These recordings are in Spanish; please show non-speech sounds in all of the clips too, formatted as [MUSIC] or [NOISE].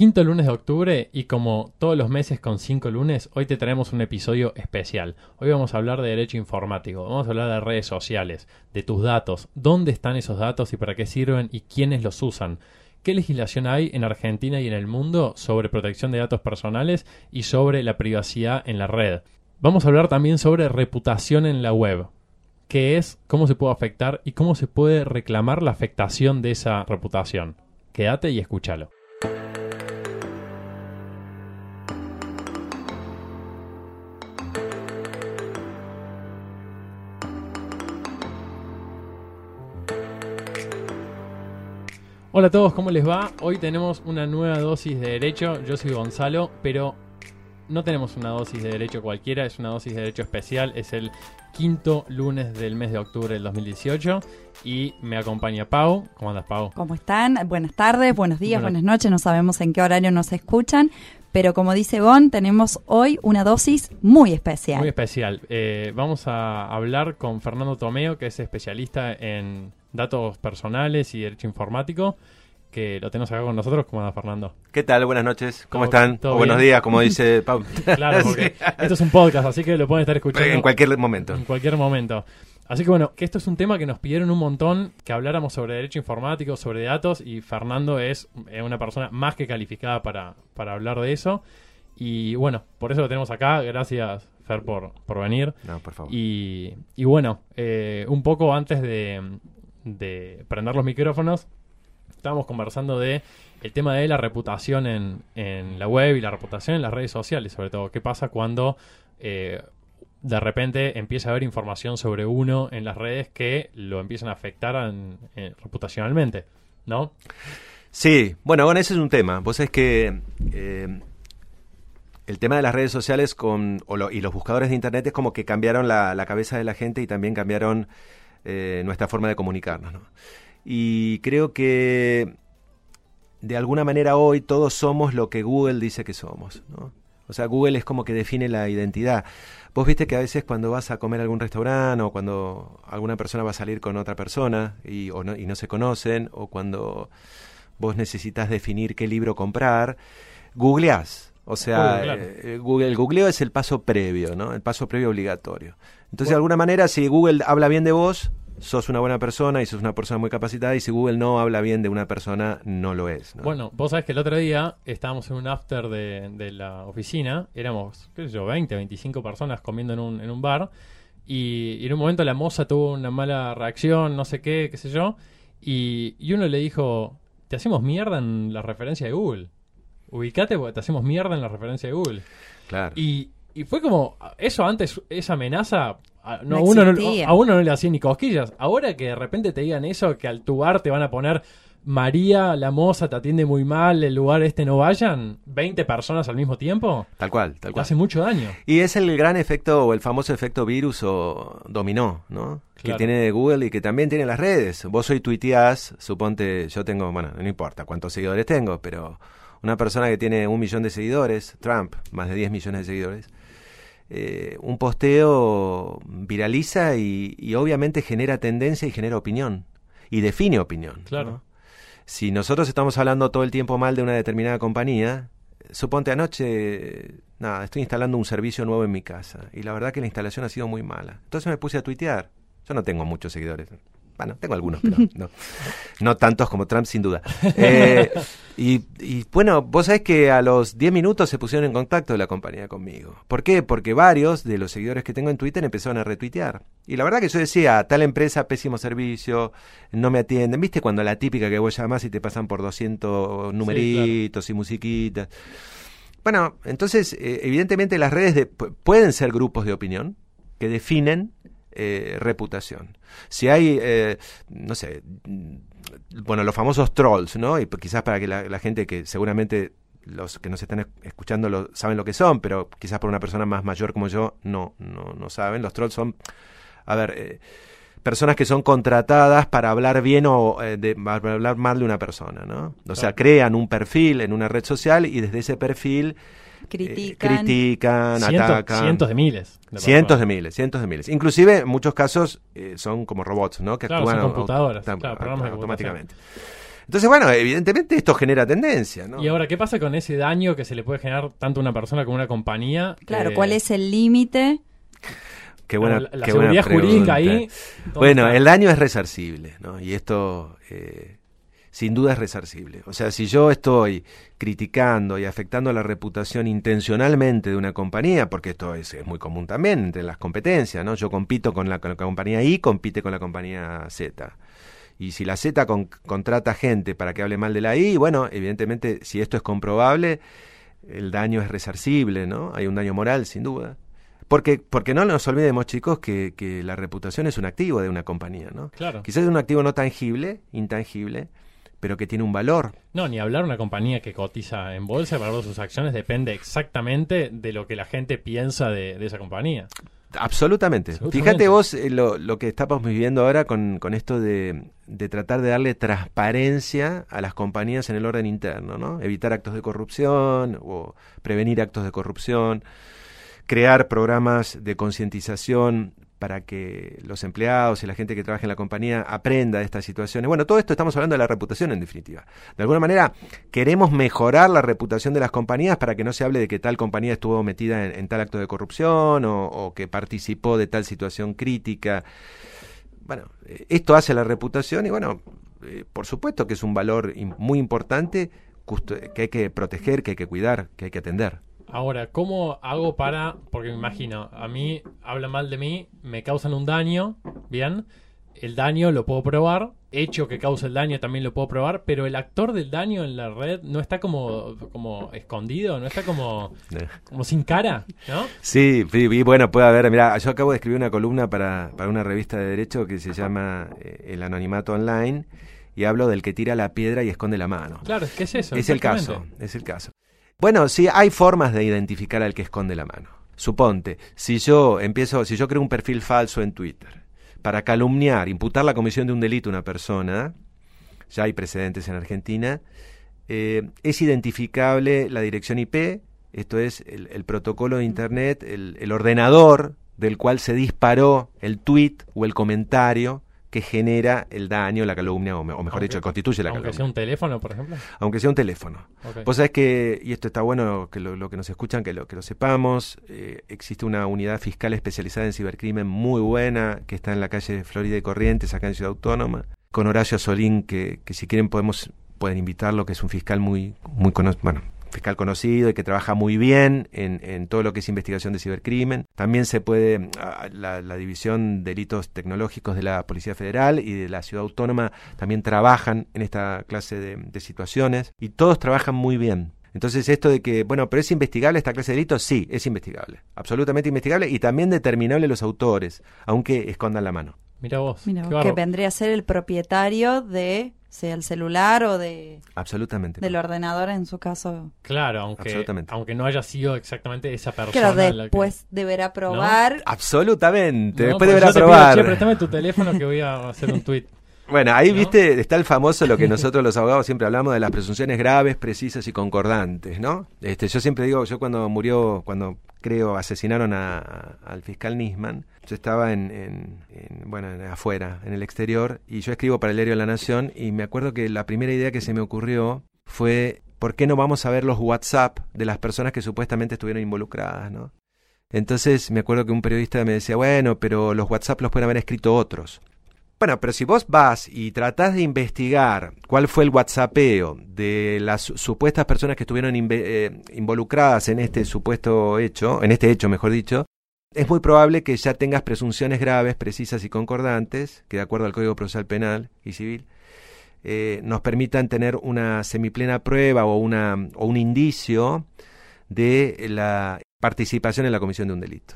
quinto lunes de octubre y como todos los meses con cinco lunes, hoy te traemos un episodio especial. Hoy vamos a hablar de derecho informático, vamos a hablar de redes sociales, de tus datos, dónde están esos datos y para qué sirven y quiénes los usan. ¿Qué legislación hay en Argentina y en el mundo sobre protección de datos personales y sobre la privacidad en la red? Vamos a hablar también sobre reputación en la web. ¿Qué es? ¿Cómo se puede afectar? ¿Y cómo se puede reclamar la afectación de esa reputación? Quédate y escúchalo. Hola a todos, ¿cómo les va? Hoy tenemos una nueva dosis de derecho. Yo soy Gonzalo, pero no tenemos una dosis de derecho cualquiera, es una dosis de derecho especial. Es el quinto lunes del mes de octubre del 2018 y me acompaña Pau. ¿Cómo andas, Pau? ¿Cómo están? Buenas tardes, buenos días, buenas noches. No sabemos en qué horario nos escuchan, pero como dice Gon, tenemos hoy una dosis muy especial. Muy especial. Eh, vamos a hablar con Fernando Tomeo, que es especialista en datos personales y derecho informático, que lo tenemos acá con nosotros. ¿Cómo anda, Fernando? ¿Qué tal? Buenas noches. ¿Cómo están? O buenos [LAUGHS] días, como dice Pau. claro, porque [LAUGHS] esto es un podcast, así que lo pueden estar escuchando. En cualquier momento. En cualquier momento. Así que bueno, que esto es un tema que nos pidieron un montón, que habláramos sobre derecho informático, sobre datos, y Fernando es una persona más que calificada para, para hablar de eso. Y bueno, por eso lo tenemos acá. Gracias, Fer, por, por venir. No, por favor. Y, y bueno, eh, un poco antes de, de prender los micrófonos, estábamos conversando de el tema de la reputación en, en, la web y la reputación en las redes sociales, sobre todo. ¿Qué pasa cuando eh, de repente empieza a haber información sobre uno en las redes que lo empiezan a afectar reputacionalmente? ¿No? Sí, bueno, bueno, ese es un tema. Vos es que eh, el tema de las redes sociales con, y los buscadores de Internet es como que cambiaron la, cabeza de la gente y también cambiaron eh, nuestra forma de comunicarnos. Y creo que de alguna manera hoy todos somos lo que Google dice que somos. O sea, Google es como que define la identidad. Vos viste que a veces cuando vas a comer a algún restaurante o cuando alguna persona va a salir con otra persona y, no, y no se conocen, o cuando vos necesitas definir qué libro comprar, googleás. O sea, eh, Google, el googleo es el paso previo, ¿no? El paso previo obligatorio. Entonces, de alguna manera, si Google habla bien de vos, sos una buena persona y sos una persona muy capacitada y si Google no habla bien de una persona, no lo es. Bueno, vos sabés que el otro día estábamos en un after de, la oficina, éramos, qué sé yo, 20, 25 personas comiendo en un, en un bar y, en un momento la moza tuvo una mala reacción, no sé qué, qué sé yo, y, y uno le dijo, te hacemos mierda en la referencia de Google. Ubicate porque te hacemos mierda en la referencia de Google. Claro. Y y fue como, eso antes, esa amenaza, a, no, uno a uno no le hacía ni cosquillas. Ahora que de repente te digan eso, que al tu bar te van a poner María, la moza, te atiende muy mal, el lugar este no vayan, 20 personas al mismo tiempo. Tal cual, tal cual. Hace mucho daño. Y es el gran efecto, o el famoso efecto virus o dominó, ¿no? Que tiene Google y que también tiene las redes. Vos hoy tuiteás, suponte, yo tengo, bueno, no importa cuántos seguidores tengo, pero una persona que tiene un millón de seguidores, Trump, más de 10 millones de seguidores, eh, un posteo viraliza y, obviamente genera tendencia y genera opinión. Y define opinión. Claro. Si nosotros estamos hablando todo el tiempo mal de una determinada compañía, suponte anoche, nada, estoy instalando un servicio nuevo en mi casa y la verdad que la instalación ha sido muy mala. Entonces me puse a tuitear. Yo no tengo muchos seguidores. Bueno, tengo algunos, pero no, [LAUGHS] no tantos como Trump, sin duda. Eh, y, bueno, vos sabés que a los 10 minutos se pusieron en contacto de la compañía conmigo. ¿Por qué? Porque varios de los seguidores que tengo en Twitter empezaron a retuitear. Y la verdad que yo decía, tal empresa, pésimo servicio, no me atienden. ¿Viste cuando la típica que vos llamás y te pasan por 200 numeritos y musiquitas? Bueno, entonces, eh, evidentemente las redes pueden ser grupos de opinión que definen eh, reputación. Si hay, eh, no sé, bueno, los famosos trolls, ¿no? Y quizás para que la, gente que seguramente los que nos están escuchando lo, saben lo que son, pero quizás por una persona más mayor como yo no, no, no saben. Los trolls son, a ver, eh, personas que son contratadas para hablar bien o de, para hablar mal de una persona, ¿no? O sea, crean un perfil en una red social y desde ese perfil critican, critican atacan. Cientos de miles. cientos de miles, cientos de miles. Inclusive en muchos casos eh, son como robots, ¿no? Que actúan son computadoras, automáticamente. Entonces, bueno, evidentemente esto genera tendencia, ¿no? Y ahora, ¿qué pasa con ese daño que se le puede generar tanto a una persona como a una compañía? Claro, Eh, ¿cuál es el límite? Qué buena, la, la qué buena seguridad jurídica pregunta. ahí. ¿dónde Bueno, está? el daño es resarcible, ¿no? Y esto, eh, sin duda, es resarcible. O sea, si yo estoy criticando y afectando la reputación intencionalmente de una compañía, porque esto es, es muy común también entre las competencias, ¿no? Yo compito con la, con la compañía I, compite con la compañía Z. Y si la Z con- contrata gente para que hable mal de la I, bueno, evidentemente, si esto es comprobable, el daño es resarcible, ¿no? Hay un daño moral, sin duda. Porque, porque no nos olvidemos, chicos, que, que la reputación es un activo de una compañía, ¿no? Claro. Quizás es un activo no tangible, intangible, pero que tiene un valor. No, ni hablar una compañía que cotiza en bolsa, el valor de sus acciones depende exactamente de lo que la gente piensa de, de esa compañía. Absolutamente. Fíjate vos eh, lo, lo que estamos viviendo ahora con, con esto de, de tratar de darle transparencia a las compañías en el orden interno, ¿no? Evitar actos de corrupción o prevenir actos de corrupción, crear programas de concientización para que los empleados y la gente que trabaja en la compañía aprenda de estas situaciones. Bueno, todo esto estamos hablando de la reputación en definitiva. De alguna manera queremos mejorar la reputación de las compañías para que no se hable de que tal compañía estuvo metida en, tal acto de corrupción o, que participó de tal situación crítica. Bueno, eh, esto hace la reputación y bueno, eh, por supuesto que es un valor muy importante que hay que proteger, que hay que cuidar, que hay que atender. Ahora, ¿cómo hago para.? Porque me imagino, a mí hablan mal de mí, me causan un daño, ¿bien? El daño lo puedo probar, hecho que causa el daño también lo puedo probar, pero el actor del daño en la red no está como, como escondido, no está como, Eh. como sin cara, ¿no? Sí, y, bueno, puede haber, mira, yo acabo de escribir una columna para, para una revista de derecho que se llama eh, El Anonimato Online y hablo del que tira la piedra y esconde la mano. Claro, es que es eso. es el caso, es el caso. Bueno, sí, hay formas de identificar al que esconde la mano. Suponte, si yo empiezo, si yo creo un perfil falso en Twitter para calumniar, imputar la comisión de un delito a una persona, ya hay precedentes en Argentina, eh, es identificable la dirección IP, esto es el, protocolo de Internet, el ordenador del cual se disparó el tweet o el comentario que genera el daño, la calumnia, o, me- o mejor Aunque- dicho, constituye la Aunque calumnia. sea un teléfono, por ejemplo. Aunque sea un teléfono. Ok. Vos sabés que, y esto está bueno que lo, lo que nos escuchan, que lo, que lo sepamos, eh, existe una unidad fiscal especializada en cibercrimen muy buena, que está en la calle Florida y Corrientes, acá en Ciudad Autónoma, con Horacio Solín, que, que si quieren podemos, pueden invitarlo, que es un fiscal muy, muy cono- bueno, fiscal conocido y que trabaja muy bien en, todo lo que es investigación de cibercrimen. También se puede, ah, la, la división de delitos tecnológicos de la Policía Federal y de la Ciudad Autónoma también trabajan en esta clase de, de situaciones y todos trabajan muy bien. Entonces esto de que, bueno, pero es investigable esta clase de delitos, sí, es investigable, absolutamente investigable y también determinable los autores, aunque escondan la mano. Mira vos. Mira, qué que vendría a ser el propietario de, sea el celular o de Absolutamente. del ordenador en su caso. Claro, aunque, Absolutamente. aunque no haya sido exactamente esa persona. Claro, la que- después deberá probar. Absolutamente. No, Después porque deberá yo te pido, probar. "Che, préstame tu teléfono que voy a hacer un tweet. [LAUGHS] Bueno, ahí ¿No? viste, está el famoso lo que [LAUGHS] nosotros los abogados siempre hablamos de las presunciones graves, precisas y concordantes, ¿no? Este, yo siempre digo, yo cuando murió, cuando creo asesinaron a- a- al fiscal Nisman, yo estaba en, en- en, bueno, en- afuera, en el exterior, y yo escribo para el diario La Nación, y me acuerdo que la primera idea que se me ocurrió fue, ¿por qué no vamos a ver los WhatsApp de las personas que supuestamente estuvieron involucradas, ¿no? Entonces me acuerdo que un periodista me decía, bueno, pero los WhatsApp los pueden haber escrito otros. Bueno, pero si vos vas y tratás de investigar cuál fue el WhatsAppeo de las su- supuestas personas que estuvieron eh, involucradas en este supuesto hecho, en este hecho, mejor dicho, es muy probable que ya tengas presunciones graves, precisas y concordantes, que de acuerdo al Código Procesal Penal y Civil, eh, nos permitan tener una semiplena prueba o, una, o un indicio de la participación en la comisión de un delito.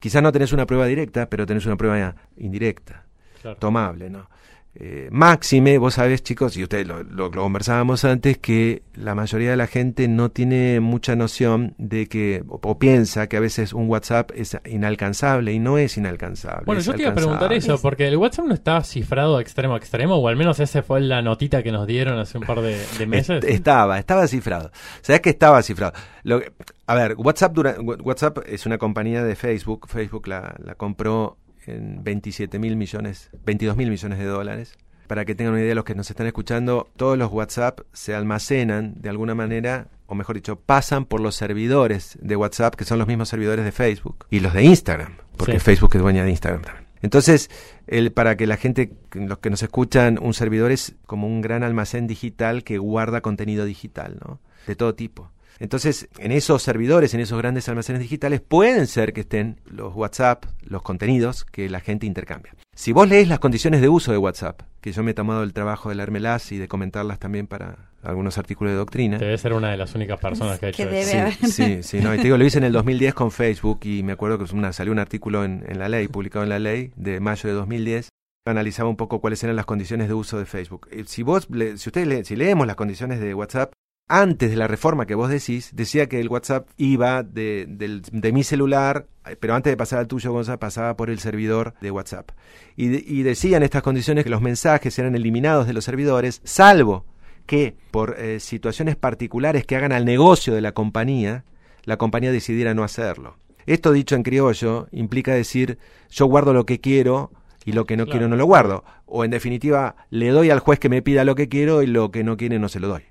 Quizás no tenés una prueba directa, pero tenés una prueba indirecta Claro. tomable, ¿no? Eh, máxime, vos sabés, chicos, y ustedes lo, lo- lo conversábamos antes, que la mayoría de la gente no tiene mucha noción de que, o, o piensa que a veces un WhatsApp es inalcanzable y no es inalcanzable. Bueno, es yo te iba a preguntar eso, porque el WhatsApp no está cifrado extremo a extremo, o al menos esa fue la notita que nos dieron hace un par de, de meses. Est- Estaba, estaba cifrado. ¿Sabes que estaba cifrado? Lo que- a ver, WhatsApp, dura- WhatsApp es una compañía de Facebook. Facebook la, la compró en 27 mil millones, 22 mil millones de dólares. para que tengan una idea los que nos están escuchando, todos los WhatsApp se almacenan de alguna manera, o mejor dicho, pasan por los servidores de WhatsApp, que son los mismos servidores de Facebook, y los de Instagram, porque Sí. Facebook es dueña de Instagram también. Entonces, el, para que la gente, los que nos escuchan, un servidor es como un gran almacén digital que guarda contenido digital, ¿no? De todo tipo. Entonces, en esos servidores, en esos grandes almacenes digitales, pueden ser que estén los WhatsApp, los contenidos que la gente intercambia. Si vos lees las condiciones de uso de WhatsApp, que yo me he tomado el trabajo de leérmelas y de comentarlas también para algunos artículos de doctrina. Debe ser una de las únicas personas que ha Que hecho debe eso. Sí, sí, sí, no, y te digo, lo hice en el 2010 con Facebook y me acuerdo que una, salió un artículo en, en la ley, publicado en la ley de mayo de 2010, analizaba un poco cuáles eran las condiciones de uso de Facebook. Eh, Si vos, le- si ustedes, si leemos las condiciones de WhatsApp, antes de la reforma que vos decís, decía que el WhatsApp iba de, mi celular, eh, pero antes de pasar al tuyo, Gonza, pasaba por el servidor de WhatsApp. Y, de- y decían estas condiciones que los mensajes eran eliminados de los servidores, salvo que por eh, situaciones particulares que hagan al negocio de la compañía, la compañía decidiera no hacerlo. Esto dicho en criollo implica decir yo guardo lo que quiero y lo que no Claro. quiero no lo guardo. O en definitiva, le doy al juez que me pida lo que quiero y lo que no quiere no se lo doy.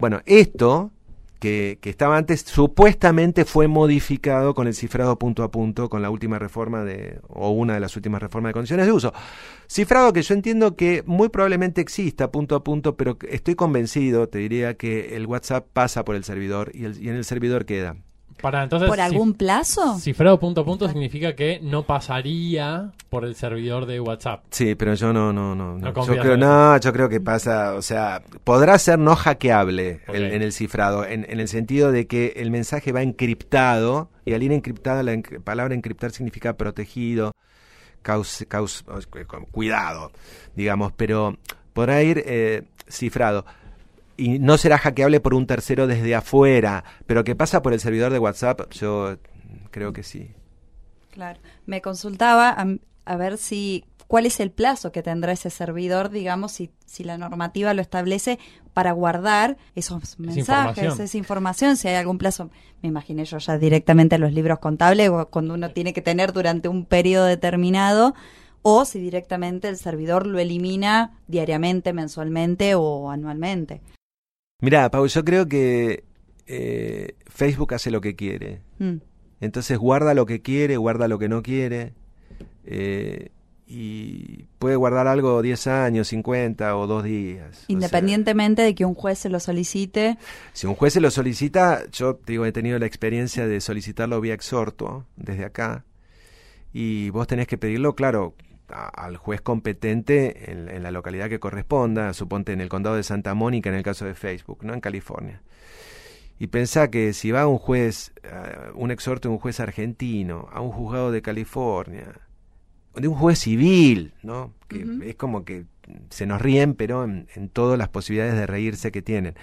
Bueno, esto que, estaba antes supuestamente fue modificado con el cifrado punto a punto con la última reforma de o una de las últimas reformas de condiciones de uso. Cifrado que yo entiendo que muy probablemente exista punto a punto, pero estoy convencido, te diría que el WhatsApp pasa por el servidor y, el- y en el servidor queda. Para entonces, ¿Por cif- algún plazo? cifrado punto a punto significa que no pasaría por el servidor de WhatsApp. Sí, pero yo no, no, no. no. No yo creo, no, yo creo que pasa, o sea, podrá ser no hackeable el- en el cifrado, en, en el sentido de que el mensaje va encriptado y al ir encriptado la enc- palabra encriptar significa protegido, caus, caus- con cuidado, digamos, pero podrá ir eh, cifrado y no será hackeable por un tercero desde afuera, pero que pasa por el servidor de WhatsApp, yo creo que sí. Claro. Me consultaba a, a ver si cuál es el plazo que tendrá ese servidor, digamos, si, si la normativa lo establece para guardar esos mensajes, información. esa información, si hay algún plazo. Me imaginé yo ya directamente los libros contables o cuando uno tiene que tener durante un periodo determinado o si directamente el servidor lo elimina diariamente, mensualmente o anualmente. Mira, Pau, yo creo que eh, Facebook hace lo que quiere. Mm. Entonces guarda lo que quiere, guarda lo que no quiere. eh, y puede guardar algo 10 años, 50 o dos días. O sea, Independientemente de que un juez se lo solicite. si un juez se lo solicita, yo digo, he tenido la experiencia de solicitarlo vía exhorto desde acá. Y vos tenés que pedirlo, claro, a- al juez competente en, en la localidad que corresponda, suponte en el condado de Santa Mónica, en el caso de Facebook, no en California. Y pensá que si va un juez, eh, un exhorto de un juez argentino, a un juzgado de California, de un juez civil, ¿no? Que es como que se nos ríen, pero en, en todas las posibilidades de reírse que tienen.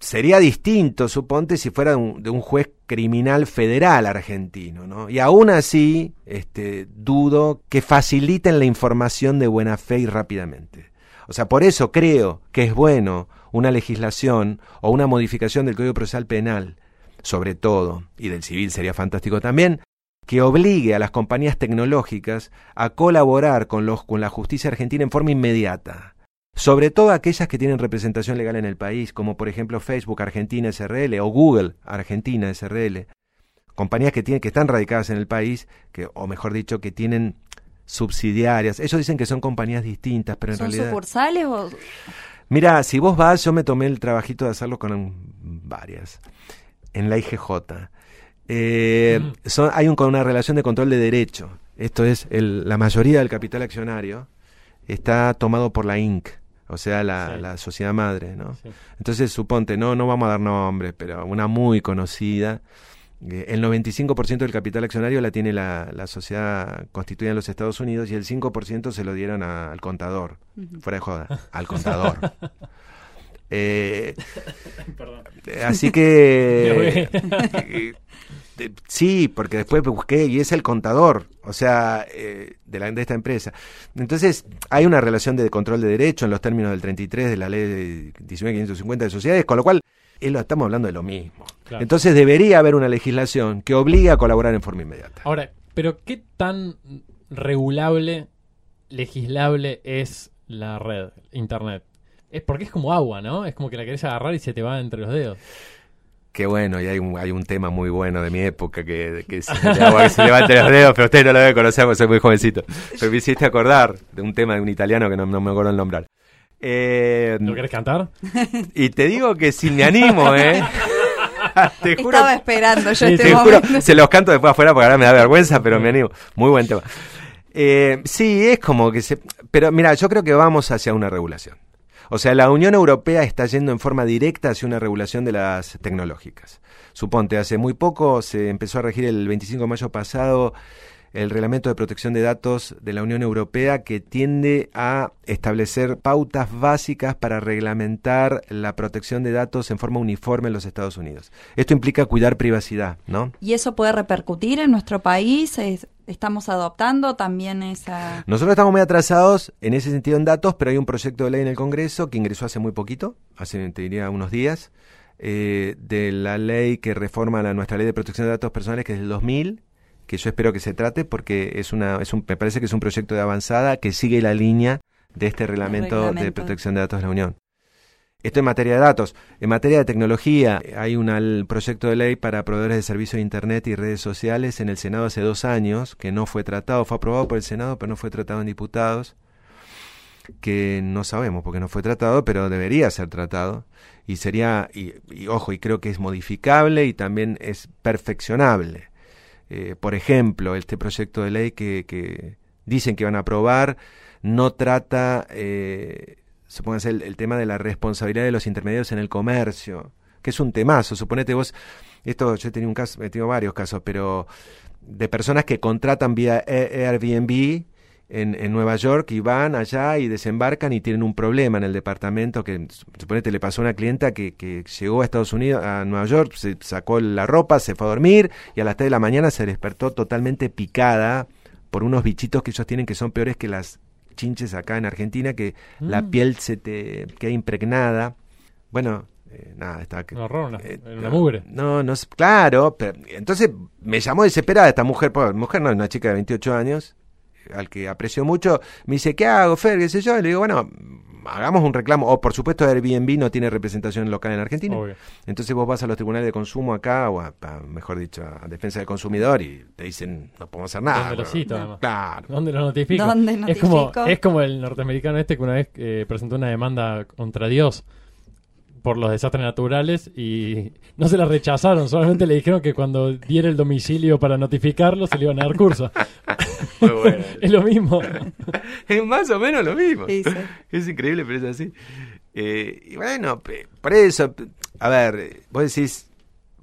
Sería distinto, suponte, si fuera de un, juez criminal federal argentino, ¿no? Y aún así, este, dudo que faciliten la información de buena fe y rápidamente. O sea, por eso creo que es bueno una legislación o una modificación del Código Procesal Penal, sobre todo, y del civil sería fantástico también, que obligue a las compañías tecnológicas a colaborar con, los, con la justicia argentina en forma inmediata. Sobre todo aquellas que tienen representación legal en el país, como por ejemplo Facebook Argentina SRL o Google Argentina SRL. Compañías que, tienen, que están radicadas en el país, que, o mejor dicho, que tienen subsidiarias. Ellos dicen que son compañías distintas, pero en ¿Son realidad... sucursales o...? Mira, si vos vas, yo me tomé el trabajito de hacerlo con varias. En la IGJ. Eh, Mm. son, hay un, con una relación de control de derecho. Esto es, el, la mayoría del capital accionario está tomado por la INC, o sea, la, Sí. la sociedad madre, ¿no? Sí. Entonces, suponte, no, no vamos a dar nombres, pero una muy conocida. eh, El 95% del capital accionario la tiene la, la sociedad constituida en los Estados Unidos y el 5% se lo dieron a- al contador. Fuera de joda, al contador. [LAUGHS] Eh, [LAUGHS] Perdón. así que... [LAUGHS] eh, eh, sí, porque después busqué y es el contador, o sea, de, la, de esta empresa. Entonces, hay una relación de control de derecho en los términos del 33 de la ley de 19.550 de sociedades, con lo cual estamos hablando de lo mismo. Claro. Entonces, debería haber una legislación que obligue a colaborar en forma inmediata. Ahora, pero ¿qué tan regulable, legislable es la red, internet? Es porque es como agua, ¿no? Es como que la querés agarrar y se te va entre los dedos. Qué bueno, y hay un, hay un tema muy bueno de mi época que, agua que se levanta los dedos, pero usted no lo debe conocer porque soy muy jovencito. Pero me hiciste acordar de un tema de un italiano que no, no me acuerdo el nombrar. Eh, ¿Lo querés cantar? [LAUGHS] y te digo que si me animo, ¿eh? [LAUGHS] te juro, Estaba esperando yo este te juro, se los canto después afuera porque ahora me da vergüenza, pero me animo. Muy buen tema. Eh, sí, es como que se... Pero mira, yo creo que vamos hacia una regulación. O sea, la Unión Europea está yendo en forma directa hacia una regulación de las tecnológicas. Suponte, hace muy poco se empezó a regir el 25 de mayo pasado el reglamento de protección de datos de la Unión Europea que tiende a establecer pautas básicas para reglamentar la protección de datos en forma uniforme en los Estados Unidos. Esto implica cuidar privacidad, ¿no? ¿Y eso puede repercutir en nuestro país? Es- ¿Estamos adoptando también esa...? Nosotros estamos muy atrasados en ese sentido en datos, pero hay un proyecto de ley en el Congreso que ingresó hace muy poquito, hace, te diría, unos días, eh, de la ley que reforma la, nuestra ley de protección de datos personales, que es del 2000, que yo espero que se trate porque es una, es un, me parece que es un proyecto de avanzada que sigue la línea de este reglamento, de protección de datos de la Unión. Esto en materia de datos. En materia de tecnología, hay un al- proyecto de ley para proveedores de servicios de Internet y redes sociales en el Senado hace dos años, que no fue tratado, fue aprobado por el Senado, pero no fue tratado en diputados, que no sabemos porque no fue tratado, pero debería ser tratado. Y sería, y, y ojo, y creo que es modificable y también es perfeccionable. Eh, por ejemplo, este proyecto de ley que, que dicen que van a aprobar no trata, eh, supóngase, el, tema de la responsabilidad de los intermediarios en el comercio, que es un temazo. Suponete vos, esto yo he tenido un caso, he tenido varios casos, pero de personas que contratan vía A- Airbnb en, en Nueva York y van allá y desembarcan y tienen un problema en el departamento que suponete le pasó a una clienta que, que llegó a Estados Unidos, a Nueva York, se sacó la ropa, se fue a dormir y a las 3 de la mañana se despertó totalmente picada por unos bichitos que ellos tienen que son peores que las chinches acá en Argentina, que la Mm. piel se te queda impregnada. Bueno, eh, nada, está que... Un horror, una, Eh, una no, mugre. No, no es claro. Pero, entonces me llamó desesperada esta mujer, mujer no, una chica de 28 años, al que aprecio mucho. Me dice, ¿qué hago, Fer? ¿Qué sé yo? Y le digo, bueno, hagamos un reclamo. O por supuesto, Airbnb no tiene representación local en Argentina. Obvio. Entonces vos vas a los tribunales de consumo acá, o a, a, mejor dicho, a defensa del consumidor y te dicen, no podemos hacer nada. ¿Dónde lo cito, además? Claro. ¿Dónde lo notifico? ¿Dónde Es como, es como el norteamericano este que una vez eh, presentó una demanda contra Dios por los desastres naturales y no se la rechazaron, solamente le dijeron que cuando diera el domicilio para notificarlo se le iban a dar curso. [LAUGHS] Muy bueno. [LAUGHS] es lo mismo. [LAUGHS] es más o menos lo mismo. Sí, sí. Es increíble, pero es así. Eh, y bueno, pe- por eso, a ver, vos decís,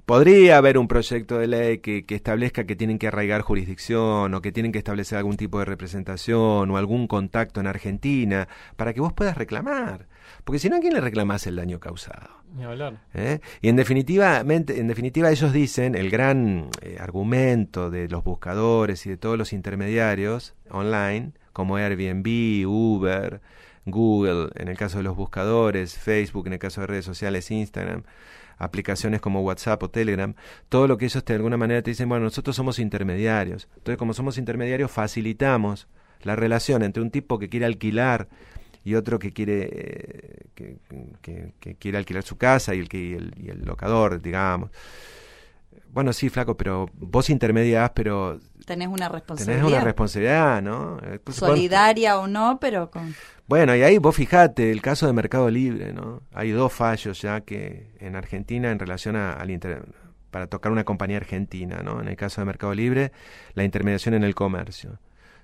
podría haber un proyecto de ley que, que establezca que tienen que arraigar jurisdicción o que tienen que establecer algún tipo de representación o algún contacto en Argentina para que vos puedas reclamar. Porque si no, ¿a quién le reclamás el daño causado? Ni hablar. ¿Eh? Y en definitiva, en definitiva ellos dicen, el gran eh, argumento de los buscadores y de todos los intermediarios online, como Airbnb, Uber, Google, en el caso de los buscadores, Facebook, en el caso de redes sociales, Instagram, aplicaciones como WhatsApp o Telegram, todo lo que ellos de alguna manera te dicen, bueno, nosotros somos intermediarios. Entonces, como somos intermediarios, facilitamos la relación entre un tipo que quiere alquilar y otro que quiere eh, que, que- que quiere alquilar su casa y el que y el, y el locador digamos. Bueno sí flaco pero vos intermediás pero Tenés una tenés responsabilidad. una responsabilidad no pues, Solidaria o no, pero con... bueno y ahí vos fijate el caso de Mercado Libre no hay dos fallos ya que en Argentina en relación a, al inter- para tocar una compañía argentina no en el caso de Mercado Libre la intermediación en el comercio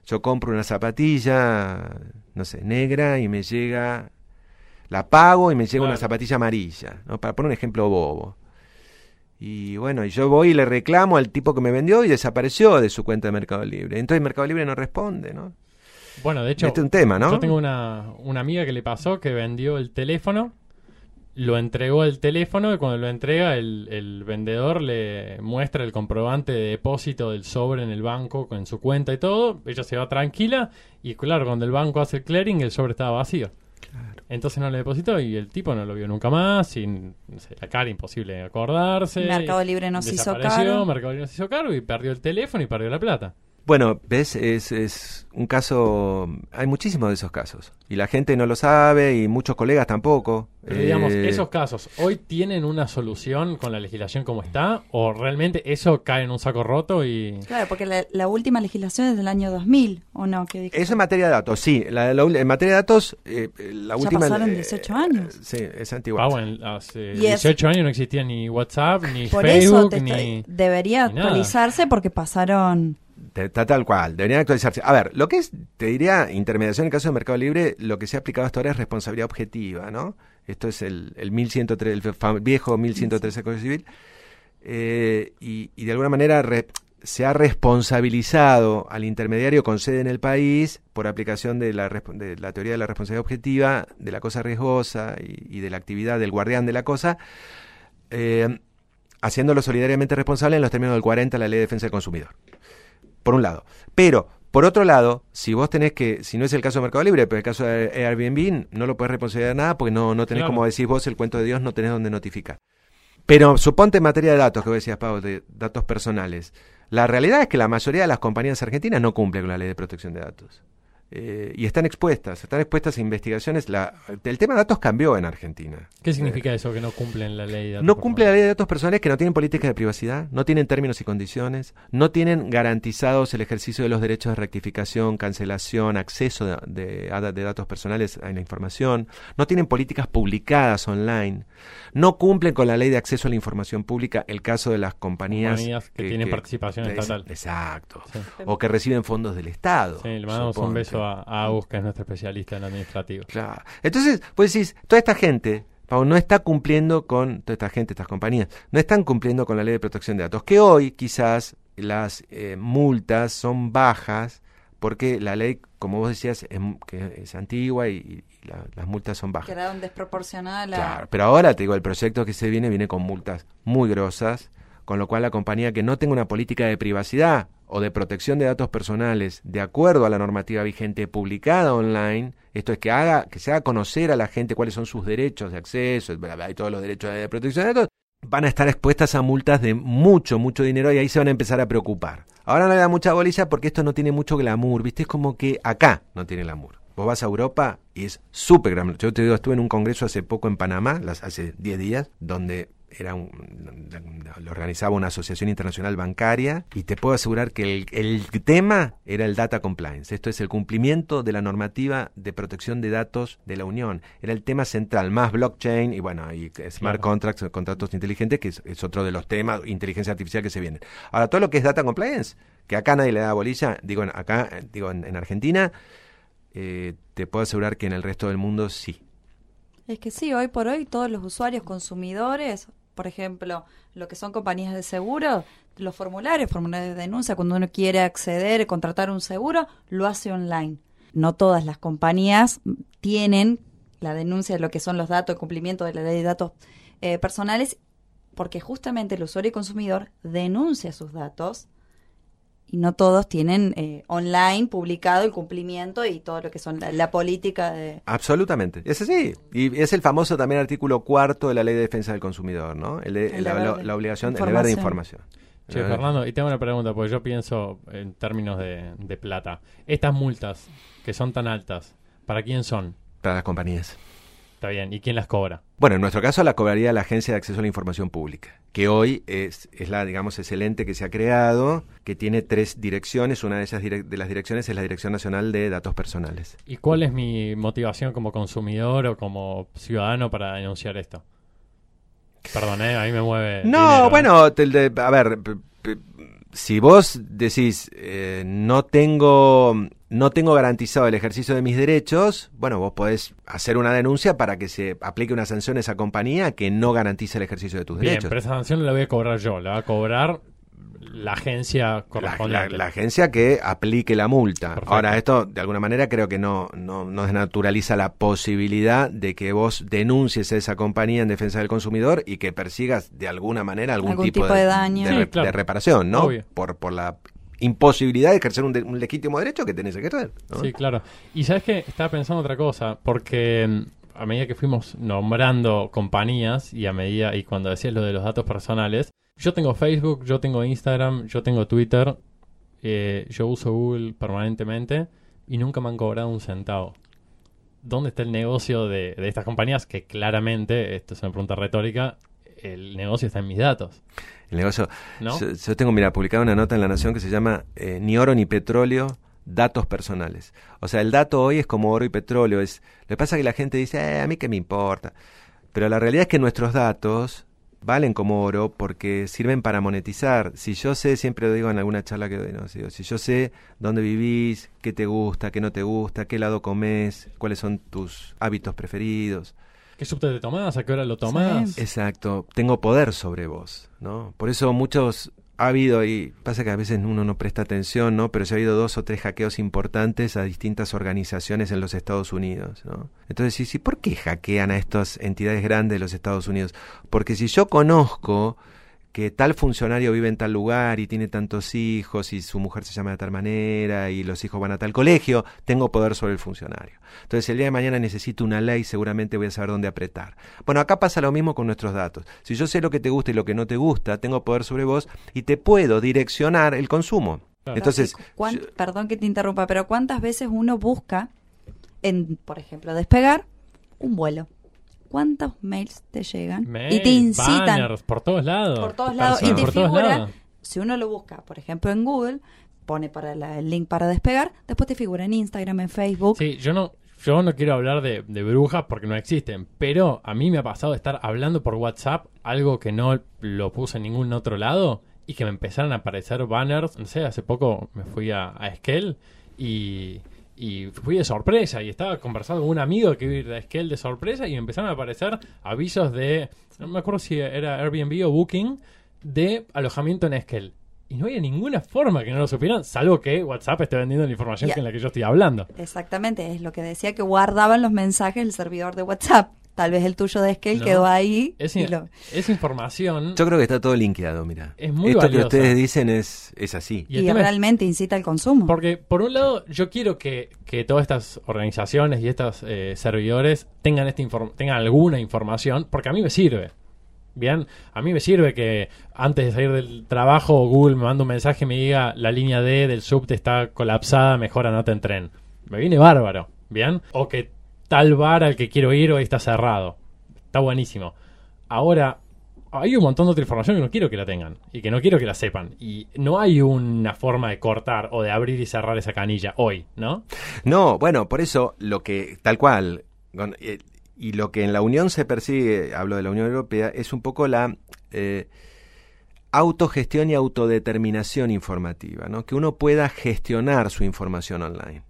yo compro una zapatilla, no sé, negra y me llega, la pago y me llega una zapatilla amarilla, ¿no? Para poner un ejemplo bobo. Y bueno, y yo voy y le reclamo al tipo que me vendió y desapareció de su cuenta de Mercado Libre. Entonces Mercado Libre no responde, ¿no? Bueno, de hecho, este es un tema, ¿no? yo tengo una, una amiga que le pasó que vendió el teléfono, lo entregó el teléfono y cuando lo entrega el, el vendedor le muestra el comprobante de depósito del sobre en el banco con su cuenta y todo, ella se va tranquila y claro, cuando el banco hace el clearing el sobre estaba vacío. Entonces no le depositó y el tipo no lo vio nunca más, y no sé, la cara imposible de acordarse. Mercado Libre nos hizo cargo. Mercado Libre nos hizo cargo y perdió el teléfono y perdió la plata. Bueno, ves, es, es un caso, hay muchísimos de esos casos. Y la gente no lo sabe y muchos colegas tampoco. Pero digamos, Eh, esos casos, ¿hoy tienen una solución con la legislación como está? ¿O realmente eso cae en un saco roto y... Claro, porque la, la última legislación es del año 2000, ¿o no? ¿Qué? Eso en materia de datos, sí. La, la en materia de datos, eh, la Ya última... pasaron eh, 18 años. Sí, es antigua. Ah, bueno, hace Y es- 18 años no existía ni WhatsApp, ni Por eso Facebook, te estoy- ni... debería ni nada. actualizarse porque pasaron... Está tal cual, deberían actualizarse. A ver, lo que es, te diría, intermediación en el caso de Mercado Libre, lo que se ha aplicado hasta ahora es responsabilidad objetiva, ¿no? Esto es el, el 1103, el viejo 1113 del Código Civil. Eh, y, de alguna manera se ha responsabilizado al intermediario con sede en el país por aplicación de la, de la teoría de la responsabilidad objetiva, de la cosa riesgosa y, y de la actividad del guardián de la cosa, eh, haciéndolo solidariamente responsable en los términos del 40 de la Ley de Defensa del Consumidor por un lado. Pero, por otro lado, si vos tenés que, si no es el caso de Mercado Libre, pero el caso de Airbnb, no lo puedes responsabilizar de nada porque no, no tenés, Claro. como decís vos, el cuento de Dios, no tenés donde notificar. Pero suponte en materia de datos, que vos decías, Pau, de datos personales. La realidad es que la mayoría de las compañías argentinas no cumplen con la ley de protección de datos. Eh, y están expuestas, están expuestas a investigaciones. La, el tema de datos cambió en Argentina. ¿Qué significa eso que no cumplen la ley? de datos No cumple la ley de datos personales que no tienen políticas de privacidad, no tienen términos y condiciones, no tienen garantizados el ejercicio de los derechos de rectificación, cancelación, acceso de, de- a- de datos personales a la información, no tienen políticas publicadas online, no cumplen con la ley de acceso a la información pública, el caso de las compañías, Compañías que tienen participación es- estatal. Exacto. Sí. O que reciben fondos del Estado. Sí, le mandamos un suponte. A, a Agus, que es nuestro especialista en administrativo. Claro. Entonces, pues decís, toda esta gente, Pau, no está cumpliendo con, toda esta gente, estas compañías, no están cumpliendo con la ley de protección de datos, que hoy quizás las eh, multas son bajas, porque la ley, como vos decías, es, m- que es antigua y, y la- las multas son bajas. Quedaron desproporcionadas la... Claro, pero ahora te digo, el proyecto que se viene viene con multas muy grosas, con lo cual la compañía que no tenga una política de privacidad o de protección de datos personales de acuerdo a la normativa vigente publicada online, esto es que haga que se haga conocer a la gente cuáles son sus derechos de acceso y todos los derechos de protección de datos, van a estar expuestas a multas de mucho, mucho dinero y ahí se van a empezar a preocupar. Ahora no le da mucha bolilla porque esto no tiene mucho glamour, ¿viste? Es como que acá no tiene glamour. Vos vas a Europa y es súper glamour. Yo te digo, estuve en un congreso hace poco en Panamá, hace 10 días, donde era un, lo organizaba una asociación internacional bancaria y te puedo asegurar que el, el tema era el data compliance. Esto es el cumplimiento de la normativa de protección de datos de la Unión. Era el tema central, más blockchain y bueno, y smart Claro. contracts, contratos inteligentes, que es, es otro de los temas, inteligencia artificial que se vienen. Ahora, todo lo que es data compliance, que acá nadie le da bolilla, digo, en- acá, eh, digo, en, en Argentina, eh, te puedo asegurar que en el resto del mundo sí. Es que sí, hoy por hoy todos los usuarios consumidores, por ejemplo, lo que son compañías de seguro, los formularios, formularios de denuncia, cuando uno quiere acceder, contratar un seguro, lo hace online. No todas las compañías tienen la denuncia de lo que son los datos, el cumplimiento de la ley de datos eh, personales, porque justamente el usuario y consumidor denuncia sus datos y no todos tienen eh, online publicado el cumplimiento y todo lo que son la, la política de... Absolutamente, es así. Y es el famoso también artículo cuarto de la Ley de Defensa del Consumidor, ¿no? El de- El la, deber la- de la obligación, el deber de información. Che, Fernando, y tengo una pregunta, porque yo pienso en términos de, de plata. Estas multas que son tan altas, ¿para quién son? Para las compañías. Está bien, ¿y quién las cobra? Bueno, en nuestro caso la cobraría la Agencia de Acceso a la Información Pública, que hoy es, es la, digamos, es el ente que se ha creado, que tiene tres direcciones. Una de esas de las direcciones es la Dirección Nacional de Datos Personales. ¿Y cuál es mi motivación como consumidor o como ciudadano para denunciar esto? Perdón, ¿eh? ahí me mueve. No, dinero, ¿eh? bueno, te- a ver, si vos decís eh, no tengo no tengo garantizado el ejercicio de mis derechos, bueno, vos podés hacer una denuncia para que se aplique una sanción a esa compañía que no garantiza el ejercicio de tus Bien, derechos. pero esa sanción la voy a cobrar yo, la va a cobrar la agencia La, correspondiente. la- la agencia que aplique la multa. Perfecto. Ahora, esto de alguna manera creo que no, no, no desnaturaliza la posibilidad de que vos denuncies a esa compañía en defensa del consumidor y que persigas de alguna manera algún, Algún tipo de daño. de, Sí, re- claro. de reparación, ¿no? Obvio. Por, por la imposibilidad de ejercer un, de- un legítimo derecho que tenés que ejercer. ¿no? Sí, claro. Y sabes que estaba pensando otra cosa, porque mm, a medida que fuimos nombrando compañías y a medida y cuando decías lo de los datos personales, yo tengo Facebook, yo tengo Instagram, yo tengo Twitter eh, yo uso Google permanentemente y nunca me han cobrado un centavo. ¿Dónde está el negocio de, de estas compañías? Que claramente, esto es una pregunta retórica, el negocio está en mis datos. El negocio. ¿No? Yo, yo tengo, mira, publicado una nota en La Nación que se llama eh, Ni oro ni petróleo, datos personales. O sea, el dato hoy es como oro y petróleo. Es, lo que pasa es que la gente dice, eh, a mí qué me importa. Pero la realidad es que nuestros datos valen como oro porque sirven para monetizar. Si yo sé, siempre lo digo en alguna charla que doy, ¿no? Si, si yo sé dónde vivís, qué te gusta, qué no te gusta, qué lado comes, cuáles son tus hábitos preferidos. ¿Qué subte te tomás? ¿A qué hora lo tomás? Sí. Exacto, tengo poder sobre vos, ¿no? Por eso muchos ha habido y pasa que a veces uno no presta atención, ¿no? Pero ya ha habido dos o tres hackeos importantes a distintas organizaciones en los Estados Unidos, ¿no? Entonces, sí, sí, ¿por qué hackean a estas entidades grandes de los Estados Unidos? Porque si yo conozco que tal funcionario vive en tal lugar y tiene tantos hijos y su mujer se llama de tal manera y los hijos van a tal colegio, tengo poder sobre el funcionario. Entonces el día de mañana necesito una ley, seguramente voy a saber dónde apretar. Bueno, acá pasa lo mismo con nuestros datos. Si yo sé lo que te gusta y lo que no te gusta, tengo poder sobre vos y te puedo direccionar el consumo. Claro. Entonces, ¿Cuán- yo- perdón que te interrumpa, pero ¿cuántas veces uno busca en, por ejemplo, despegar un vuelo? ¿Cuántos mails te llegan? y te incitan banners, por todos lados. por todos lados y te por todos figura, lados. si uno lo busca, por ejemplo, en Google, pone para la- el link para despegar, después te figura en Instagram, en Facebook. Sí, yo no, yo no quiero hablar de, de brujas porque no existen, pero a mí me ha pasado de estar hablando por WhatsApp, algo que no lo puse en ningún otro lado, y que me empezaron a aparecer banners. No sé, hace poco me fui a, a Esquel y, y fui de sorpresa y estaba conversando con un amigo que iba a Esquel de sorpresa y me empezaron a aparecer avisos de, no me acuerdo si era Airbnb o Booking, de alojamiento en Esquel. Y no había ninguna forma que no lo supieran, salvo que WhatsApp esté vendiendo la información Ya. que en la que yo estoy hablando. Exactamente, es lo que decía que guardaban los mensajes del servidor de WhatsApp. Tal vez el tuyo de Scale No. quedó ahí. Es lo- información. yo creo que está todo linkeado, mira. Es muy Esto valiosa. que ustedes dicen es, es así. y y es- realmente incita al consumo. porque, por un lado, yo quiero que, que todas estas organizaciones y estos eh, servidores tengan, esta inform- tengan alguna información, porque a mí me sirve. Bien, a mí me sirve que antes de salir del trabajo Google me manda un mensaje y me diga la línea D del subte está colapsada, mejor anota en tren. Me viene bárbaro, ¿bien? O que tal bar al que quiero ir hoy está cerrado. Está buenísimo. Ahora, hay un montón de otra información que no quiero que la tengan y que no quiero que la sepan. Y no hay una forma de cortar o de abrir y cerrar esa canilla hoy, ¿no? No, bueno, por eso lo que, tal cual, eh, y lo que en la Unión se persigue, hablo de la Unión Europea, es un poco la eh, autogestión y autodeterminación informativa, ¿no? que uno pueda gestionar su información online.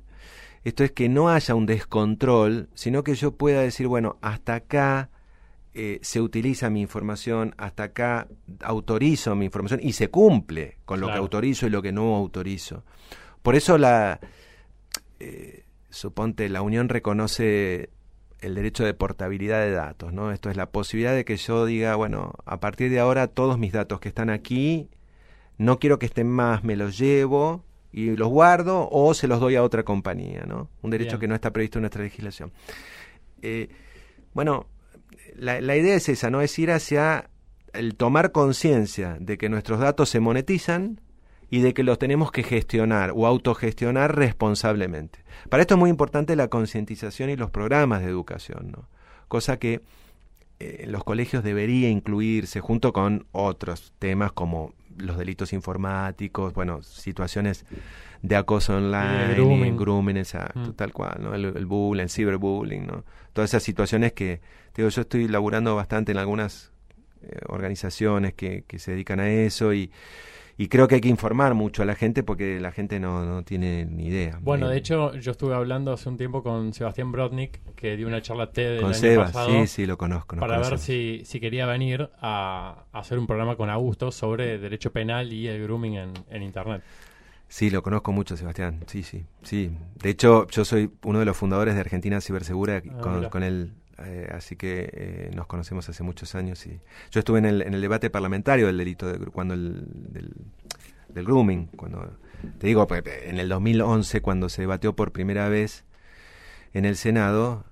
Esto es que no haya un descontrol, sino que yo pueda decir, bueno, hasta acá eh, se utiliza mi información, hasta acá autorizo mi información y se cumple con lo que autorizo y lo que no autorizo. Por eso la, eh, suponte, la Unión reconoce el derecho de portabilidad de datos, ¿no? Esto es la posibilidad de que yo diga, bueno, a partir de ahora todos mis datos que están aquí, no quiero que estén más, me los llevo y los guardo o se los doy a otra compañía, ¿no? Un derecho Bien. que no está previsto en nuestra legislación. Eh, bueno, la, la idea es esa, ¿no? Es ir hacia el tomar conciencia de que nuestros datos se monetizan y de que los tenemos que gestionar o autogestionar responsablemente. Para esto es muy importante la concientización y los programas de educación, ¿no? Cosa que eh, los colegios debería incluirse junto con otros temas como los delitos informáticos, bueno, situaciones de acoso online, grooming. grooming, exacto, Mm. tal cual, ¿no? El, el bullying, el ciberbullying, ¿no? Todas esas situaciones que, te digo, yo estoy laburando bastante en algunas eh, organizaciones que, que se dedican a eso y, y creo que hay que informar mucho a la gente porque la gente no, no tiene ni idea. Bueno, de hecho, yo estuve hablando hace un tiempo con Sebastián Brodnik, que dio una charla TED el con año Seba, pasado. sí, sí, lo conozco. para ver si, si quería venir a, a hacer un programa con Augusto sobre derecho penal y el grooming en, en Internet. Sí, lo conozco mucho, Sebastián. Sí, sí, sí. De hecho, yo soy uno de los fundadores de Argentina Cibersegura Ah, con, con él, eh, así que eh, nos conocemos hace muchos años. Y yo estuve en el, en el debate parlamentario del delito de, cuando el, del, del grooming, cuando te digo, pues, en el 2011 cuando se debatió por primera vez en el Senado.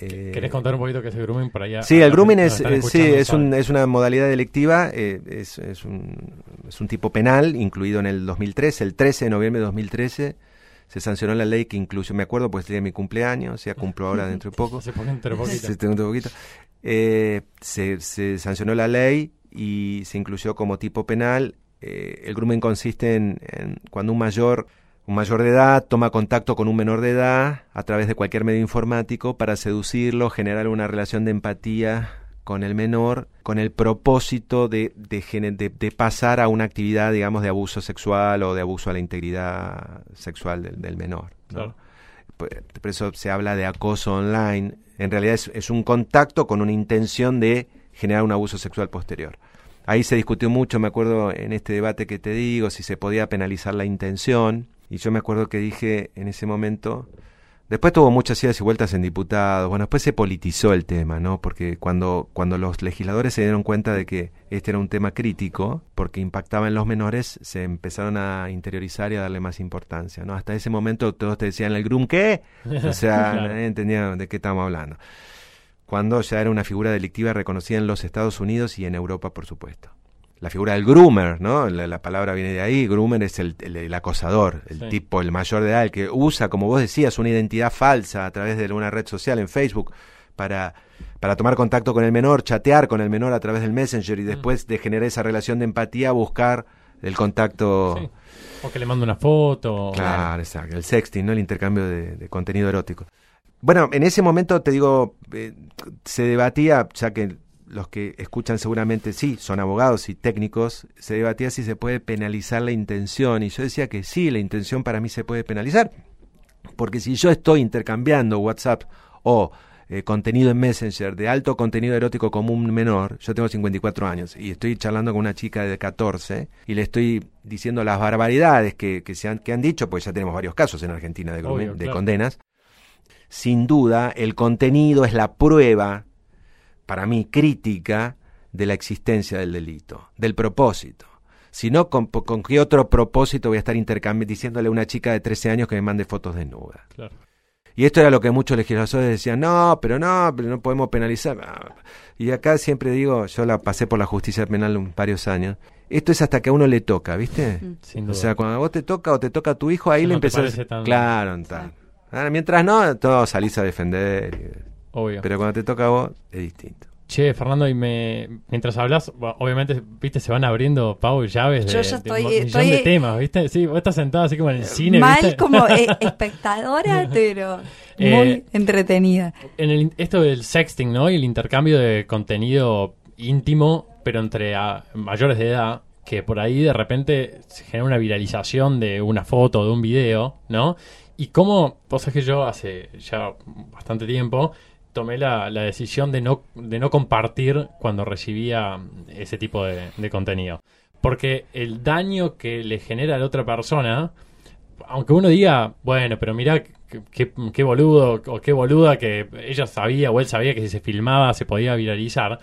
eh, ¿Querés contar un poquito qué es el grooming por allá? Sí, el grooming es, eh, sí, es, un- es una modalidad delictiva, eh, es, es un- es un tipo penal, incluido en el 2013, el 13 de noviembre de 2013 se sancionó la ley que incluye, me acuerdo, pues de mi cumpleaños, ya cumplo ahora [LAUGHS] dentro de poco. se pone entre poquito. [LAUGHS] Se, dentro de poquito. Eh, se, se sancionó la ley y se incluyó como tipo penal. Eh, el grooming consiste en, en cuando un mayor un mayor de edad toma contacto con un menor de edad a través de cualquier medio informático para seducirlo, generar una relación de empatía con el menor, con el propósito de, de, de, de pasar a una actividad, digamos, de abuso sexual o de abuso a la integridad sexual del, del menor. ¿no? Claro. Por, por eso se habla de acoso online. En realidad es, es un contacto con una intención de generar un abuso sexual posterior. Ahí se discutió mucho, me acuerdo en este debate que te digo, si se podía penalizar la intención. Y yo me acuerdo que dije en ese momento, después tuvo muchas idas y vueltas en diputados, bueno, después se politizó el tema, ¿no? Porque cuando, cuando los legisladores se dieron cuenta de que este era un tema crítico, porque impactaba en los menores, se empezaron a interiorizar y a darle más importancia, ¿no? Hasta ese momento todos te decían, ¿el groom qué? O sea, [LAUGHS] Claro. nadie entendía de qué estábamos hablando. Cuando ya era una figura delictiva reconocida en los Estados Unidos y en Europa, por supuesto la figura del groomer, ¿no? La, la, palabra viene de ahí, groomer es el, el, el acosador, el Sí. tipo, el mayor de edad, el que usa, como vos decías, una identidad falsa a través de una red social en Facebook para, para tomar contacto con el menor, chatear con el menor a través del Messenger y después de generar esa relación de empatía buscar el contacto. Sí. O que le mando una foto. Claro, exacto, el sexting, ¿no? El intercambio de, de contenido erótico. Bueno, en ese momento te digo, eh, se debatía, ya que los que escuchan seguramente sí, son abogados y técnicos, se debatía si se puede penalizar la intención y yo decía que sí, la intención para mí se puede penalizar, porque si yo estoy intercambiando WhatsApp o eh, contenido en Messenger de alto contenido erótico como un menor, yo tengo 54 años y estoy charlando con una chica de 14 y le estoy diciendo las barbaridades que, que, se han, que han dicho, pues ya tenemos varios casos en Argentina de, Obvio, de claro. condenas, sin duda el contenido es la prueba para mí, crítica de la existencia del delito, del propósito. Si no, ¿con, ¿con, qué otro propósito voy a estar intercambiando diciéndole a una chica de 13 años que me mande fotos desnudas? Claro. Y esto era lo que muchos legisladores decían, no, pero no, pero no podemos penalizar. Y acá siempre digo, yo la pasé por la justicia penal un, varios años, esto es hasta que a uno le toca, ¿viste? Sin duda. O sea, cuando a vos te toca o te toca a tu hijo, ahí le no empezás... tan- Claro, tal. Ahora, mientras no, todo salís a defender. Obvio. Pero cuando te toca a vos, es distinto. Che, Fernando, y me, mientras hablas, obviamente, viste, se van abriendo, Pau, llaves de, Yo ya de estoy- un millón estoy- de temas, ¿viste? Sí, vos estás sentado así como en el cine, Mal ¿viste? como eh, [LAUGHS] espectadora, pero [LAUGHS] muy Eh, entretenida. En el, esto del sexting, ¿no? Y el intercambio de contenido íntimo, pero entre ah, mayores de edad, que por ahí de repente se genera una viralización de una foto, de un video, ¿no? Y cómo, vos sabés que yo hace ya bastante tiempo tomé la, decisión de no, de no compartir cuando recibía ese tipo de, contenido. Porque el daño que le genera a la otra persona, aunque uno diga, bueno, pero mirá qué, qué- qué boludo o qué boluda que ella sabía o él sabía que si se filmaba se podía viralizar,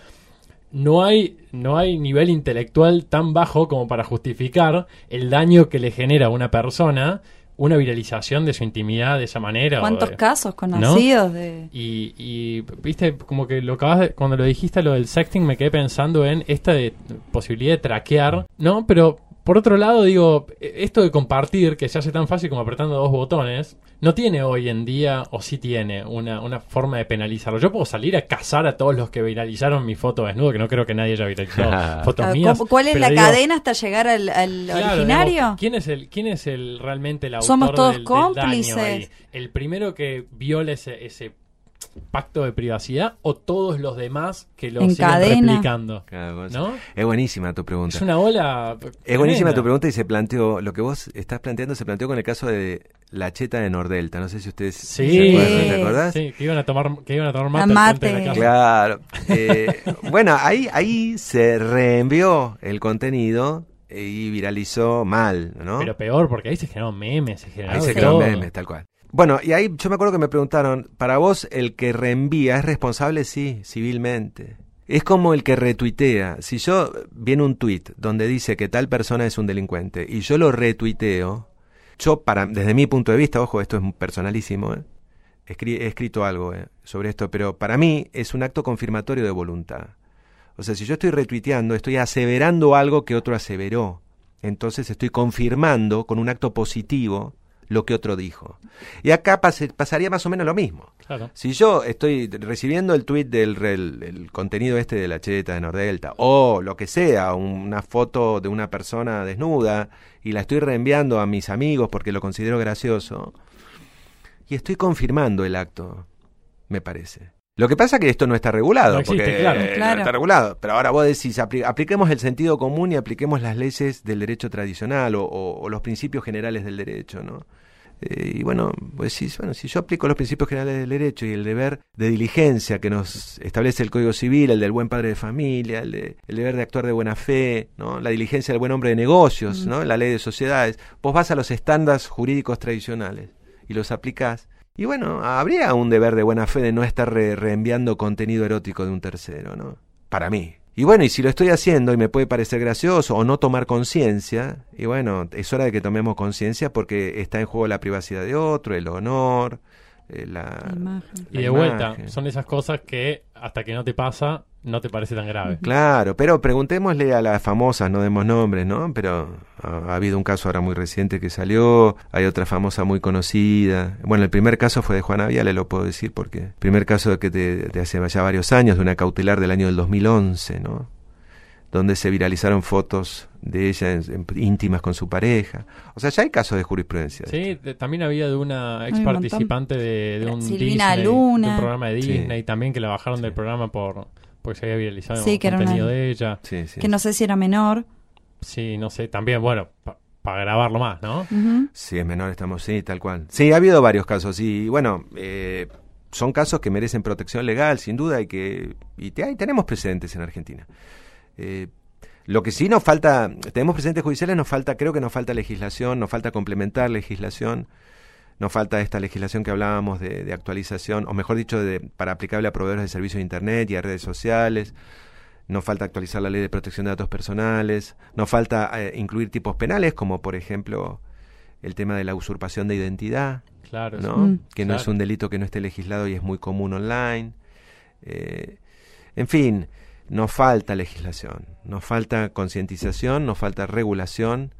no hay, no hay nivel intelectual tan bajo como para justificar el daño que le genera a una persona una viralización de su intimidad de esa manera. ¿Cuántos de- casos conocidos de...? y, y, viste, como que lo acabas de- cuando lo dijiste lo del sexting me quedé pensando en esta de posibilidad de traquear, ¿no? Pero por otro lado digo, e- esto de compartir, que se hace tan fácil como apretando dos botones, no tiene hoy en día, o sí tiene, una, una forma de penalizarlo. Yo puedo salir a cazar a todos los que viralizaron mi foto desnudo, que no creo que nadie haya viralizado [LAUGHS] fotos mías. ¿cómo- ¿Cuál es la digo, cadena hasta llegar al, al Claro, originario? ¿quién es el quién es el realmente el autor Somos todos del- del daño cómplices. ahí? ¿El primero que viola ese, ese pacto de privacidad o todos los demás que lo En siguen cadena. replicando? Claro, ¿No? Es buenísima tu pregunta. Es una ola Es buenísima tu pregunta y se planteó, lo que vos estás planteando se planteó con el caso de la cheta de Nordelta. No sé si ustedes Sí, se acuerdan, ¿te acordás? Sí, que iban a tomar que iban a tomar A mate, de la casa. Claro. Eh, bueno, ahí, ahí se reenvió el contenido y viralizó mal, ¿no? Pero peor porque ahí se generaron memes, se Ahí generaron se de quedó todo. memes, tal cual. Bueno, y ahí yo me acuerdo que me preguntaron, ¿para vos el que reenvía es responsable? Sí, civilmente. Es como el que retuitea. Si yo viene un tweet donde dice que tal persona es un delincuente y yo lo retuiteo, yo para desde mi punto de vista, ojo, esto es personalísimo, ¿eh? He escrito algo ¿eh? sobre esto, pero para mí es un acto confirmatorio de voluntad. O sea, si yo estoy retuiteando, estoy aseverando algo que otro aseveró. entonces estoy confirmando con un acto positivo lo que otro dijo. Y acá pase- pasaría más o menos lo mismo. Claro. Si yo estoy recibiendo el tweet del el- el contenido este de la cheta de Nordelta, o lo que sea, una foto de una persona desnuda, y la estoy reenviando a mis amigos porque lo considero gracioso, y estoy confirmando el acto, me parece. Lo que pasa es que esto no está regulado, No existe, porque claro. eh, no Claro. está regulado. Pero ahora vos decís, apli- apliquemos el sentido común y apliquemos las leyes del derecho tradicional o, o- o los principios generales del derecho, ¿no? Eh, y bueno, pues sí, bueno, si yo aplico los principios generales del derecho y el deber de diligencia que nos establece el Código Civil, el del buen padre de familia, el, de- el deber de actuar de buena fe, ¿no? la diligencia del buen hombre de negocios, Mm. ¿no? la ley de sociedades, vos vas a los estándares jurídicos tradicionales y los aplicás. Y bueno, habría un deber de buena fe de no estar re- reenviando contenido erótico de un tercero, ¿no? Para mí. Y bueno, y si lo estoy haciendo y me puede parecer gracioso o no tomar conciencia, y bueno, es hora de que tomemos conciencia porque está en juego la privacidad de otro, el honor, eh, la... La imagen. Y la de vuelta, son esas cosas que hasta que no te pasa, no te parece tan grave. Claro, pero preguntémosle a las famosas, no demos nombres, ¿no? Pero ha, ha habido un caso ahora muy reciente que salió, hay otra famosa muy conocida. Bueno, el primer caso fue de Juana Viale, lo puedo decir, porque el primer caso de que de, de hace ya varios años, de una cautelar del año del 2011, ¿no? Donde se viralizaron fotos de ella en- en- íntimas con su pareja. O sea, ya hay casos de jurisprudencia. de Sí, de- también había de una ex participante de, de un Disney, Luna. de un programa de Sí. Disney también que la bajaron del programa por porque se había viralizado Sí, que era contenido una- de ella. Sí, sí. Que no sé si era menor. Sí, no sé, también, bueno, para grabarlo más, ¿no? Ujú. Sí, es menor, estamos, sí, tal cual. Sí, ha habido varios casos y bueno, eh, son casos que merecen protección legal, sin duda, y que y te- ahí tenemos precedentes en Argentina. Eh, lo que sí nos falta, tenemos precedentes judiciales, nos falta, creo que nos falta legislación, nos falta complementar legislación, nos falta esta legislación que hablábamos de, de actualización, o mejor dicho, de, para aplicable a proveedores de servicios de Internet y a redes sociales. Nos falta actualizar la ley de protección de datos personales. Nos falta eh, incluir tipos penales, como por ejemplo el tema de la usurpación de identidad, Claro, ¿no? sí. Mm. que no es un delito que no esté legislado y es muy común online. Eh, en fin, nos falta legislación, nos falta concientización, nos falta regulación.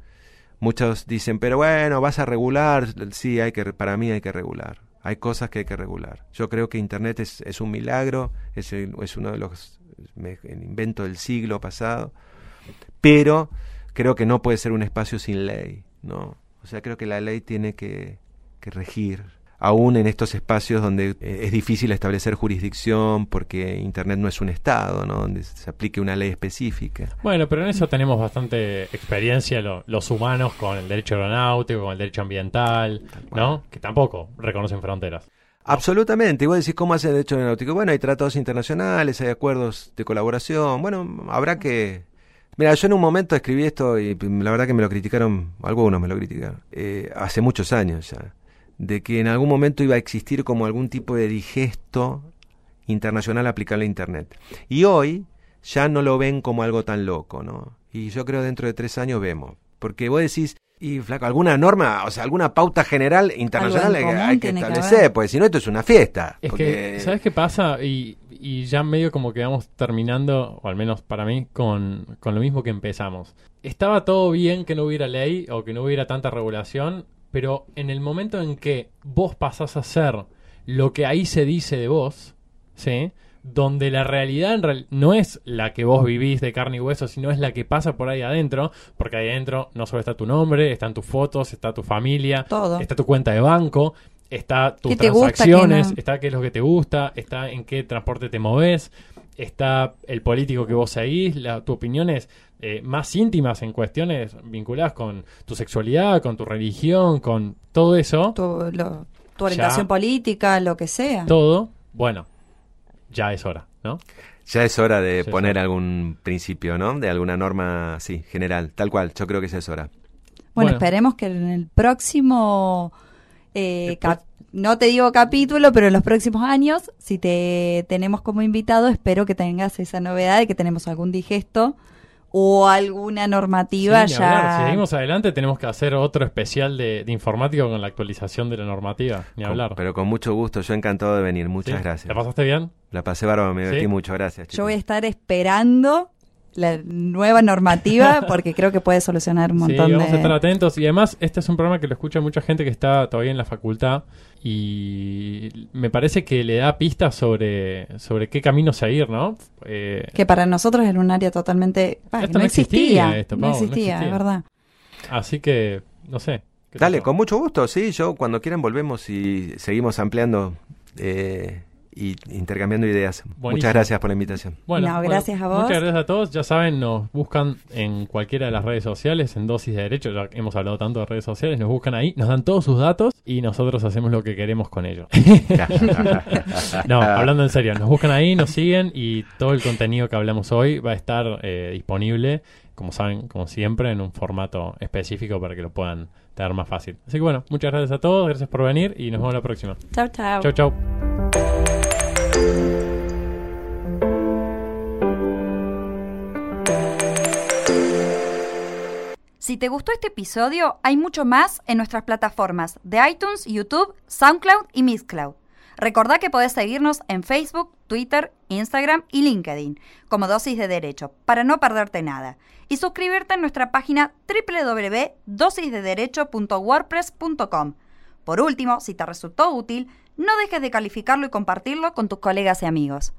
Muchos dicen, pero bueno, vas a regular. Sí, hay que, para mí hay que regular. Hay cosas que hay que regular. Yo creo que Internet es, es un milagro, es, es uno de los me- el invento del siglo pasado, pero creo que no puede ser un espacio sin ley, ¿no? O sea, creo que la ley tiene que, que regir, aún en estos espacios donde eh, es difícil establecer jurisdicción porque Internet no es un Estado, ¿no? Donde se aplique una ley específica. Bueno, pero en eso tenemos bastante experiencia lo- los humanos con el derecho aeronáutico, con el derecho ambiental, ¿no? Que tampoco reconocen fronteras. Absolutamente. Y vos decís, ¿cómo hace el derecho aeronáutico? Bueno, hay tratados internacionales, hay acuerdos de colaboración. Bueno, habrá que... Mira, yo en un momento escribí esto y la verdad que me lo criticaron, algunos me lo criticaron, eh, hace muchos años ya, de que en algún momento iba a existir como algún tipo de digesto internacional aplicable a Internet. Y hoy ya no lo ven como algo tan loco, ¿no? Y yo creo dentro de tres años vemos. Porque vos decís, y flaco, alguna norma, o sea, alguna pauta general internacional hay, que- hay que que establecer, haber. porque si no esto es una fiesta. Es porque- que, ¿sabes qué pasa? Y, y ya medio como que vamos terminando, o al menos para mí, con, con lo mismo que empezamos. Estaba todo bien que no hubiera ley o que no hubiera tanta regulación, pero en el momento en que vos pasás a ser lo que ahí se dice de vos, ¿sí? Donde la realidad en real- no es la que vos vivís de carne y hueso, sino es la que pasa por ahí adentro, porque ahí adentro no solo está tu nombre, están tus fotos, está tu familia, Todo. está tu cuenta de banco, está tus ¿Qué te gusta, transacciones, no? está qué es lo que te gusta, está en qué transporte te moves, está el político que vos seguís, la, tus opiniones eh, más íntimas en cuestiones vinculadas con tu sexualidad, con tu religión, con todo eso, Tu, lo- tu orientación política, lo que sea. todo, bueno, ya es hora, ¿no? Ya es hora de Ya poner hora. algún principio, ¿no? De alguna norma, sí, general, tal cual. Yo creo que ya es hora. Bueno, Bueno. esperemos que en el próximo, eh, no te digo capítulo, pero en los próximos años, si te tenemos como invitado, espero que tengas esa novedad de que tenemos algún digesto o alguna normativa Sí, ya. hablar. Si seguimos adelante tenemos que hacer otro especial de, de informática con la actualización de la normativa, ni Con- hablar. pero con mucho gusto, yo encantado de venir. ¿Sí? Muchas gracias. ¿La pasaste bien? La pasé bárbaro, me divertí ¿Sí? mucho, gracias. Yo voy a estar esperando la nueva normativa [LAUGHS] porque creo que puede solucionar un Sí, montón vamos a estar de... atentos. Y además, este es un programa que lo escucha mucha gente que está todavía en la facultad. Y me parece que le da pistas sobre, sobre qué camino seguir, ¿no? Eh, Que para nosotros era un área totalmente... ah, Esto no no existía, existía. esto, no Pau, no existía, existía. es verdad. así que, no sé. ¿Qué Dale, pasó? con mucho gusto, sí, yo cuando quieran volvemos y seguimos ampliando eh, y intercambiando ideas. Buenísimo. Muchas gracias por la invitación. Bueno, No, bueno, gracias a vos. Muchas gracias a todos. Ya saben, nos buscan en cualquiera de las redes sociales, en Dosis de Derecho. Ya hemos hablado tanto de redes sociales. Nos buscan ahí, nos dan todos sus datos y nosotros hacemos lo que queremos con ellos. [LAUGHS] no, hablando en serio, nos buscan ahí, nos siguen y todo el contenido que hablamos hoy va a estar eh, disponible, como saben, como siempre, en un formato específico para que lo puedan tener más fácil. Así que bueno, muchas gracias a todos, gracias por venir y nos vemos la próxima. Chao, chao. Chau, chau. Si te gustó este episodio, hay mucho más en nuestras plataformas de iTunes, YouTube, SoundCloud y Mixcloud. Recordá que podés seguirnos en Facebook, Twitter, Instagram y LinkedIn como Dosis de Derecho para no perderte nada. Y suscribirte en nuestra página www.dosisdederecho.wordpress.com. Por último, si te resultó útil, no dejes de calificarlo y compartirlo con tus colegas y amigos.